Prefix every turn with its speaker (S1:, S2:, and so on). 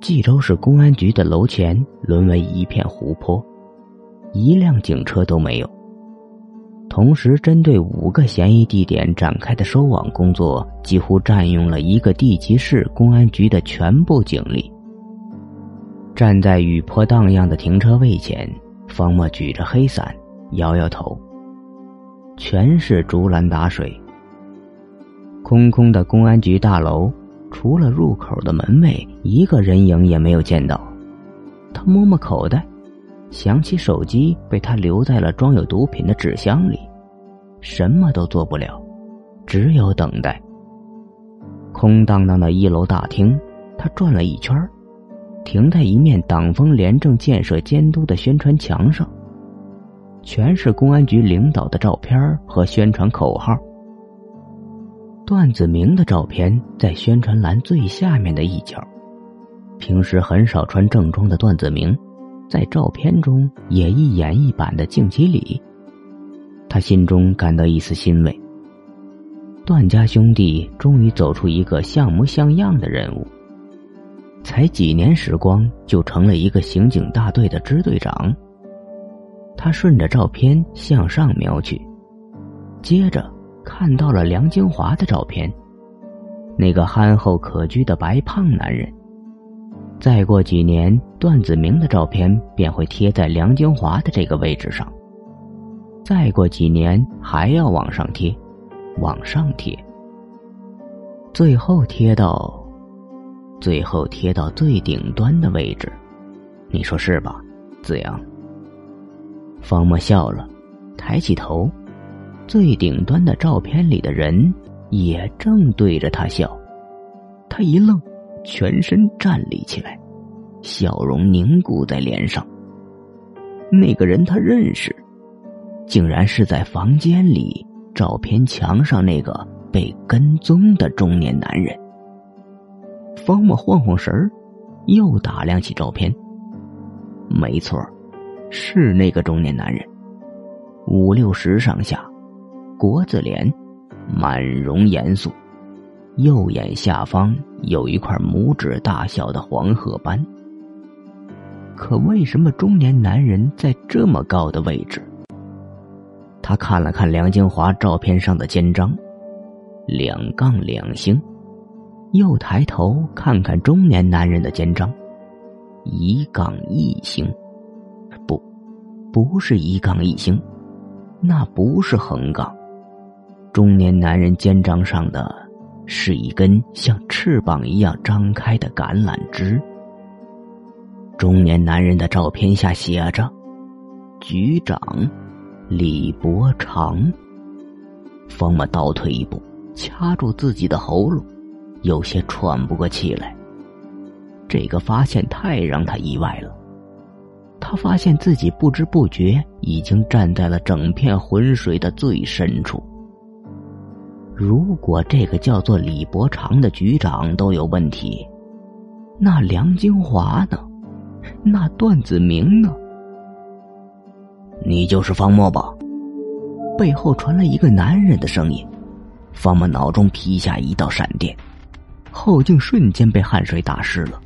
S1: 冀州市公安局的楼前沦为一片湖泊，一辆警车都没有。同时，针对五个嫌疑地点展开的收网工作，几乎占用了一个地级市公安局的全部警力。站在雨坡荡漾的停车位前，方墨举着黑伞，摇摇头。全是竹篮打水。空空的公安局大楼，除了入口的门卫，一个人影也没有见到。他摸摸口袋，想起手机被他留在了装有毒品的纸箱里，什么都做不了，只有等待。空荡荡的一楼大厅，他转了一圈，停在一面党风廉政建设监督的宣传墙上。全是公安局领导的照片和宣传口号。段子明的照片在宣传栏最下面的一角。平时很少穿正装的段子明，在照片中也一眼一板的敬起礼。他心中感到一丝欣慰。段家兄弟终于走出一个像模像样的人物。才几年时光，就成了一个刑警大队的支队长。他顺着照片向上瞄去，接着看到了梁金华的照片，那个憨厚可掬的白胖男人。再过几年，段子明的照片便会贴在梁金华的这个位置上。再过几年，还要往上贴，往上贴，最后贴到，最后贴到最顶端的位置。你说是吧，子阳？方墨笑了，抬起头，最顶端的照片里的人也正对着他笑。他一愣，全身站立起来，笑容凝固在脸上。那个人他认识，竟然是在房间里照片墙上那个被跟踪的中年男人。方墨晃晃神儿，又打量起照片。没错是那个中年男人，五六十上下，国字脸，满容严肃，右眼下方有一块拇指大小的黄褐斑。可为什么中年男人在这么高的位置？他看了看梁金华照片上的肩章，两杠两星，又抬头看看中年男人的肩章，一杠一星。不是一杠一星，那不是横杠。中年男人肩章上的是一根像翅膀一样张开的橄榄枝。中年男人的照片下写着：“局长李伯常。”方默倒退一步，掐住自己的喉咙，有些喘不过气来。这个发现太让他意外了。他发现自己不知不觉已经站在了整片浑水的最深处。如果这个叫做李伯长的局长都有问题，那梁金华呢？那段子明呢？你就是方墨吧？背后传来一个男人的声音。方墨脑中劈下一道闪电，后颈瞬间被汗水打湿了。